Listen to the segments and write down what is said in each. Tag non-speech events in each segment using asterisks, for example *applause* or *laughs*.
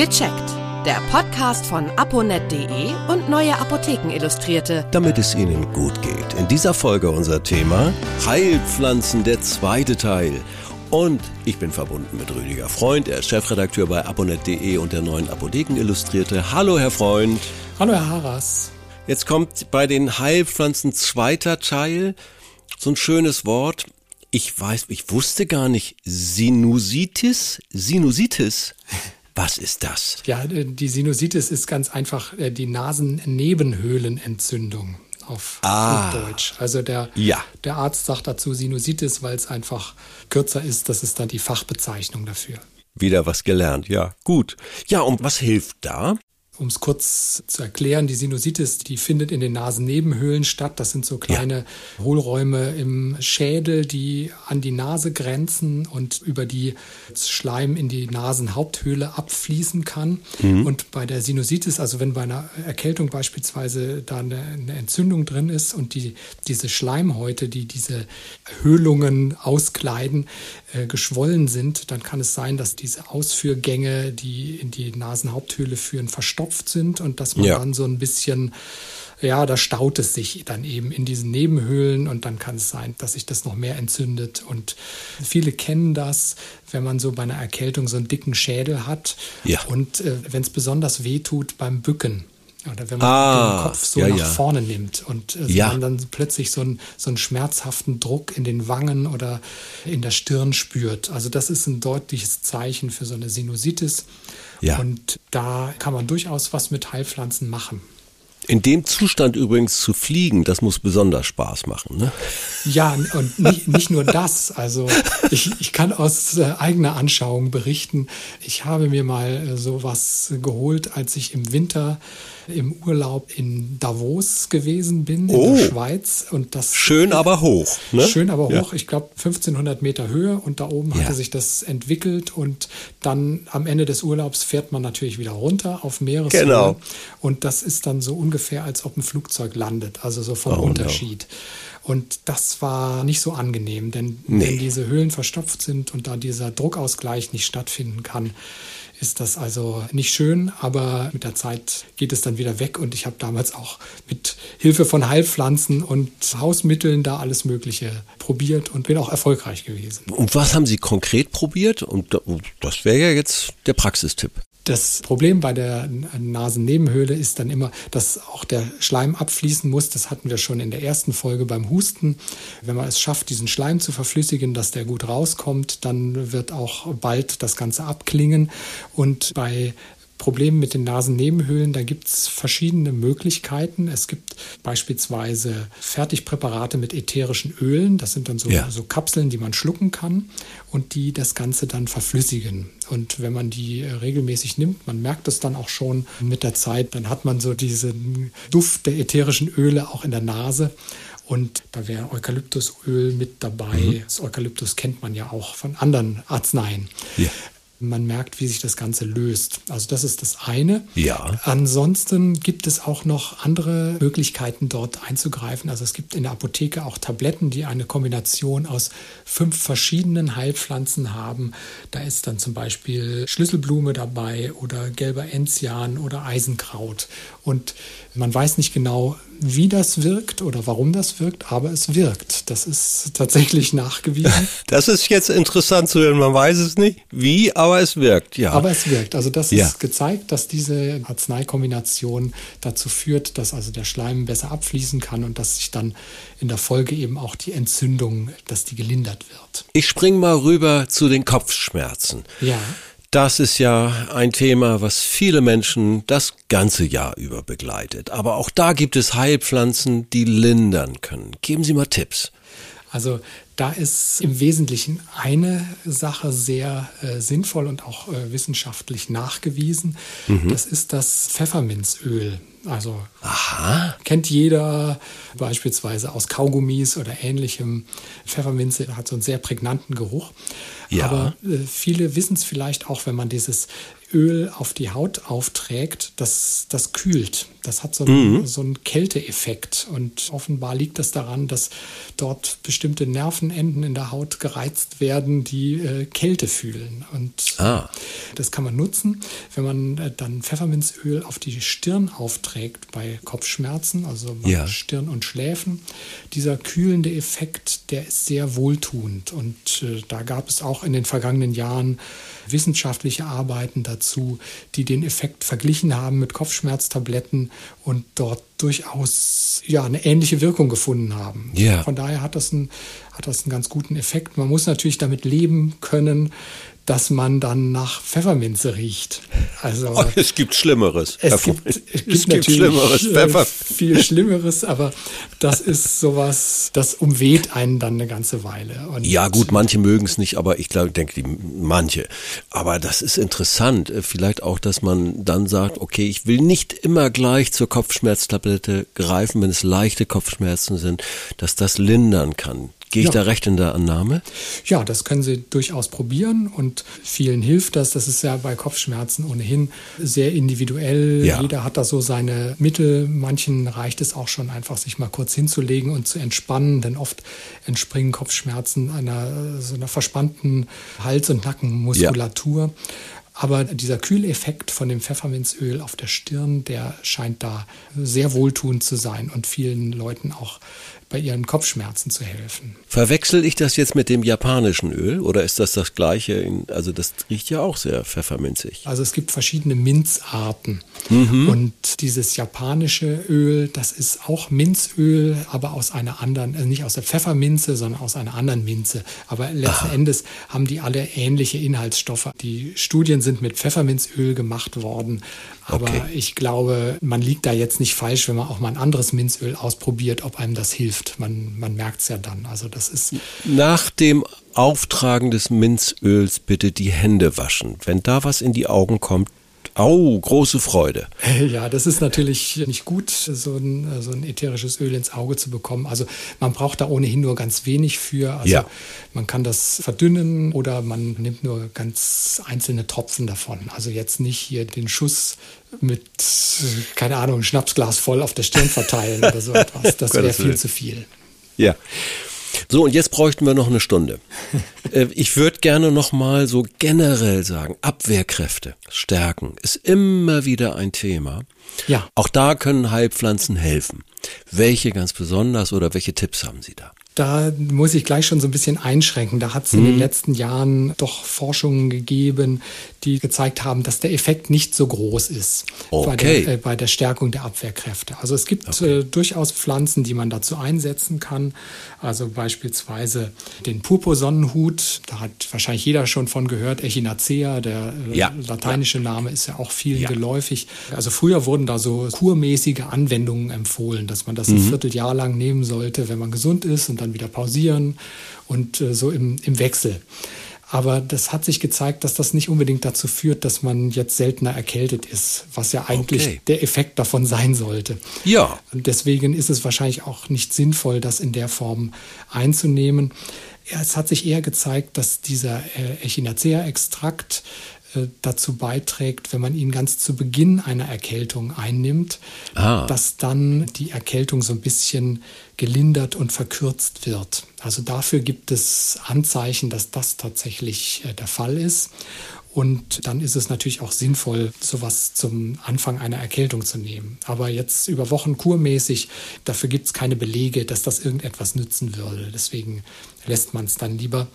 Gecheckt. Der Podcast von aponet.de und Neue Apotheken Illustrierte. Damit es Ihnen gut geht. In dieser Folge unser Thema Heilpflanzen, der zweite Teil. Und ich bin verbunden mit Rüdiger Freund. Er ist Chefredakteur bei aponet.de und der Neuen Apotheken Illustrierte. Hallo, Herr Freund. Hallo, Herr Haras. Jetzt kommt bei den Heilpflanzen zweiter Teil so ein schönes Wort. Ich weiß, ich wusste gar nicht, Sinusitis? Sinusitis? *laughs* Was ist das? Ja, äh, die Sinusitis ist ganz einfach äh, die Nasennebenhöhlenentzündung auf Ah. Deutsch. Also der, Ja. der Arzt sagt dazu Sinusitis, weil es einfach kürzer ist. Das ist dann die Fachbezeichnung dafür. Wieder was gelernt, ja. Gut. Ja, und was hilft da? Um es kurz zu erklären, die Sinusitis, die findet in den Nasennebenhöhlen statt. Das sind so kleine Hohlräume im Schädel, die an die Nase grenzen und über die Schleim in die Nasenhaupthöhle abfließen kann. Und bei der Sinusitis, also wenn bei einer Erkältung beispielsweise da eine, eine Entzündung drin ist und die, diese Schleimhäute, die diese Höhlungen auskleiden, äh, geschwollen sind, dann kann es sein, dass diese Ausführgänge, die in die Nasenhaupthöhle führen, verstopft sind und dass man Ja. dann so ein bisschen, ja, da staut es sich dann eben in diesen Nebenhöhlen und dann kann es sein, dass sich das noch mehr entzündet. Und viele kennen das, wenn man so bei einer Erkältung so einen dicken Schädel hat Ja. und äh, wenn es besonders weh tut beim Bücken. Oder wenn man Ah, den Kopf so ja, nach ja. vorne nimmt und äh, Ja. man dann plötzlich so einen, so einen schmerzhaften Druck in den Wangen oder in der Stirn spürt. Also das ist ein deutliches Zeichen für so eine Sinusitis. Ja. Und da kann man durchaus was mit Heilpflanzen machen. In dem Zustand übrigens zu fliegen, das muss besonders Spaß machen, ne? Ja, und nicht, nicht nur das. Also ich, ich kann aus äh, eigener Anschauung berichten. Ich habe mir mal äh, sowas geholt, als ich im Winter im Urlaub in Davos gewesen bin, in Oh. der Schweiz. Und das Schön, aber hoch, ne? Schön, aber Ja. hoch. Ich glaube 1500 Meter Höhe und da oben Ja. hatte sich das entwickelt und dann am Ende des Urlaubs fährt man natürlich wieder runter auf Meereshöhe. Genau. Und das ist dann so ungefähr, als ob ein Flugzeug landet, also so vom Oh, no. Unterschied. Und das war nicht so angenehm, denn Nee. wenn diese Höhlen verstopft sind und da dieser Druckausgleich nicht stattfinden kann, ist das also nicht schön, aber mit der Zeit geht es dann wieder weg und ich habe damals auch mit Hilfe von Heilpflanzen und Hausmitteln da alles Mögliche probiert und bin auch erfolgreich gewesen. Und was haben Sie konkret probiert? Und da- das wäre ja jetzt der Praxistipp. Das Problem bei der Nasennebenhöhle ist dann immer, dass auch der Schleim abfließen muss. Das hatten wir schon in der ersten Folge beim Husten. Wenn man es schafft, diesen Schleim zu verflüssigen, dass der gut rauskommt, dann wird auch bald das Ganze abklingen. Und bei Problemen mit den Nasennebenhöhlen, da gibt es verschiedene Möglichkeiten. Es gibt beispielsweise Fertigpräparate mit ätherischen Ölen. Das sind dann so, Ja. so Kapseln, die man schlucken kann und die das Ganze dann verflüssigen. Und wenn man die regelmäßig nimmt, man merkt es dann auch schon mit der Zeit, dann hat man so diesen Duft der ätherischen Öle auch in der Nase. Und da wäre Eukalyptusöl mit dabei. Das Eukalyptus kennt man ja auch von anderen Arzneien. Ja. Man merkt, wie sich das Ganze löst. Also das ist das eine. Ja. Ansonsten gibt es auch noch andere Möglichkeiten, dort einzugreifen. Also es gibt in der Apotheke auch Tabletten, die eine Kombination aus fünf verschiedenen Heilpflanzen haben. Da ist dann zum Beispiel Schlüsselblume dabei oder gelber Enzian oder Eisenkraut. Und man weiß nicht genau, wie das wirkt oder warum das wirkt, aber es wirkt. Das ist tatsächlich *laughs* nachgewiesen. Das ist jetzt interessant zu hören. Man weiß es nicht, wie, aber es wirkt, ja. Aber es wirkt. Also das Ja. ist gezeigt, dass diese Arzneikombination dazu führt, dass also der Schleim besser abfließen kann und dass sich dann in der Folge eben auch die Entzündung, dass die gelindert wird. ich spring mal rüber zu den Kopfschmerzen. Ja. Das ist ja ein Thema, was viele Menschen das ganze Jahr über begleitet. Aber auch da gibt es Heilpflanzen, die lindern können. Geben Sie mal Tipps. Also da ist im Wesentlichen eine Sache sehr äh, sinnvoll und auch äh, wissenschaftlich nachgewiesen. Das ist das Pfefferminzöl. Also Aha. kennt jeder beispielsweise aus Kaugummis oder ähnlichem. Pfefferminze hat so einen sehr prägnanten Geruch. Ja. Aber äh, viele wissen es vielleicht auch, wenn man dieses Öl auf die Haut aufträgt, das, das kühlt. Das hat so einen, mhm. so einen Kälteeffekt. Und offenbar liegt das daran, dass dort bestimmte Nervenenden in der Haut gereizt werden, die äh, Kälte fühlen. Und ah. das kann man nutzen, wenn man äh, dann Pfefferminzöl auf die Stirn aufträgt bei Kopfschmerzen, also bei ja. Stirn und Schläfen. Dieser kühlende Effekt, der ist sehr wohltuend. Und äh, da gab es auch in den vergangenen Jahren wissenschaftliche Arbeiten dazu, die den Effekt verglichen haben mit Kopfschmerztabletten und dort durchaus ja, eine ähnliche Wirkung gefunden haben. Ja. Von daher hat das, ein, hat das einen ganz guten Effekt. Man muss natürlich damit leben können, dass man dann nach Pfefferminze riecht. Also *laughs* oh, es gibt Schlimmeres. Es gibt, *laughs* es gibt, es gibt Schlimmeres. Äh, Pfeffer. Viel Schlimmeres, aber das ist sowas, das umweht einen dann eine ganze Weile. Und ja gut, manche mögen es nicht, aber ich glaube, denke die manche. Aber das ist interessant. Äh, vielleicht auch, dass man dann sagt, okay, ich will nicht immer gleich zur Kopfschmerztablette greifen, wenn es leichte Kopfschmerzen sind, dass das lindern kann. Gehe ich ja. da recht in der Annahme? Ja, das können Sie durchaus probieren und vielen hilft das. Das ist ja bei Kopfschmerzen ohnehin sehr individuell. Ja. Jeder hat da so seine Mittel. Manchen reicht es auch schon einfach, sich mal kurz hinzulegen und zu entspannen, denn oft entspringen Kopfschmerzen einer so einer verspannten Hals- und Nackenmuskulatur. Ja. Aber dieser Kühleffekt von dem Pfefferminzöl auf der Stirn, der scheint da sehr wohltuend zu sein und vielen Leuten auch bei ihren Kopfschmerzen zu helfen. Verwechsel ich das jetzt mit dem japanischen Öl oder ist das das gleiche? In, also das riecht ja auch sehr pfefferminzig. Also es gibt verschiedene Minzarten mhm. und dieses japanische Öl, das ist auch Minzöl, aber aus einer anderen, also nicht aus der Pfefferminze, sondern aus einer anderen Minze. Aber letzten Aha. Endes haben die alle ähnliche Inhaltsstoffe. Die Studien sind mit Pfefferminzöl gemacht worden, aber okay. ich glaube, man liegt da jetzt nicht falsch, wenn man auch mal ein anderes Minzöl ausprobiert, ob einem das hilft. Man, man merkt es ja dann. Also das ist. Nach dem Auftragen des Minzöls bitte die Hände waschen. Wenn da was in die Augen kommt, Au, große Freude. Ja, das ist natürlich nicht gut, so ein, so ein ätherisches Öl ins Auge zu bekommen. Also man braucht da ohnehin nur ganz wenig für. Also ja. man kann das verdünnen oder man nimmt nur ganz einzelne Tropfen davon. Also jetzt nicht hier den Schuss mit, keine Ahnung, ein Schnapsglas voll auf der Stirn verteilen oder so *laughs* etwas. Das wäre viel zu viel. Ja. So, und jetzt bräuchten wir noch eine Stunde. *laughs* Äh, ich würde gerne noch mal so generell sagen, Abwehrkräfte stärken ist immer wieder ein Thema. Ja. Auch da können Heilpflanzen helfen. Welche ganz besonders oder welche Tipps haben Sie da? Da muss ich gleich schon so ein bisschen einschränken. Da hat es in den mhm. letzten Jahren doch Forschungen gegeben, die gezeigt haben, dass der Effekt nicht so groß ist okay. bei, der, äh, bei der Stärkung der Abwehrkräfte. Also es gibt okay. äh, durchaus Pflanzen, die man dazu einsetzen kann. Also beispielsweise den Purpursonnenhut. Da hat wahrscheinlich jeder schon von gehört. Echinacea, der äh, ja. lateinische. Name, ist ja auch vielen ja. geläufig. Also früher wurden da so kurmäßige Anwendungen empfohlen, dass man das mhm. ein Vierteljahr lang nehmen sollte, wenn man gesund ist und dann wieder pausieren und äh, so im, im Wechsel. Aber das hat sich gezeigt, dass das nicht unbedingt dazu führt, dass man jetzt seltener erkältet ist, was ja eigentlich okay. der Effekt davon sein sollte. Ja. Und deswegen ist es wahrscheinlich auch nicht sinnvoll, das in der Form einzunehmen. Es hat sich eher gezeigt, dass dieser äh, Echinacea-Extrakt dazu beiträgt, wenn man ihn ganz zu Beginn einer Erkältung einnimmt, ah. dass dann die Erkältung so ein bisschen gelindert und verkürzt wird. Also dafür gibt es Anzeichen, dass das tatsächlich äh, der Fall ist. Und dann ist es natürlich auch sinnvoll, sowas zum Anfang einer Erkältung zu nehmen. Aber jetzt über Wochen kurmäßig, dafür gibt es keine Belege, dass das irgendetwas nützen würde. Deswegen lässt man es dann lieber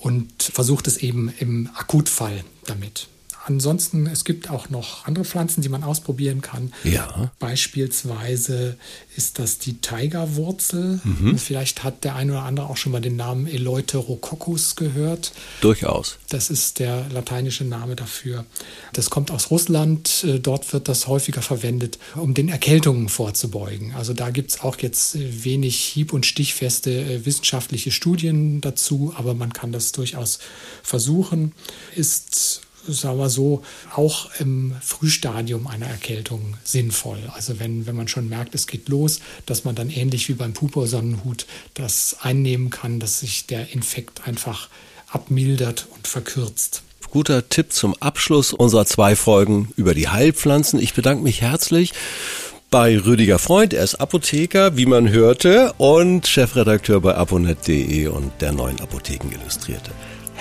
und versucht es eben im Akutfall damit. Ansonsten, es gibt auch noch andere Pflanzen, die man ausprobieren kann. Ja. Beispielsweise ist das die Tigerwurzel. Mhm. Vielleicht hat der eine oder andere auch schon mal den Namen Eleuterococcus gehört. Durchaus. Das ist der lateinische Name dafür. Das kommt aus Russland. Äh, dort wird das häufiger verwendet, um den Erkältungen vorzubeugen. Also da gibt es auch jetzt wenig hieb- und stichfeste äh, wissenschaftliche Studien dazu, aber man kann das durchaus versuchen. Ist sagen wir so, auch im Frühstadium einer Erkältung sinnvoll. Also wenn, wenn man schon merkt, es geht los, dass man dann ähnlich wie beim Pupo-Sonnenhut das einnehmen kann, dass sich der Infekt einfach abmildert und verkürzt. guter Tipp zum Abschluss unserer zwei Folgen über die Heilpflanzen. Ich bedanke mich herzlich bei Rüdiger Freund. Er ist Apotheker, wie man hörte, und Chefredakteur bei aponet.de und der neuen Apotheken Illustrierte.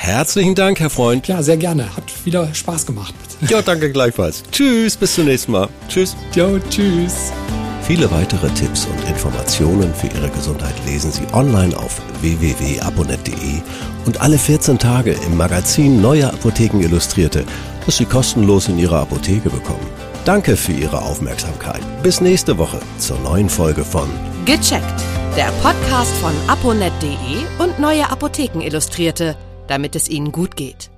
Herzlichen Dank, Herr Freund. Ja, sehr gerne. Hat wieder Spaß gemacht. Ja, danke gleichfalls. Tschüss, bis zum nächsten Mal. Tschüss. Jo, tschüss. Viele weitere Tipps und Informationen für Ihre Gesundheit lesen Sie online auf www.aponet.de und alle 14 Tage im Magazin Neue Apotheken Illustrierte, das Sie kostenlos in Ihrer Apotheke bekommen. Danke für Ihre Aufmerksamkeit. Bis nächste Woche zur neuen Folge von Gecheckt, der Podcast von aponet.de und Neue Apotheken Illustrierte, damit es Ihnen gut geht.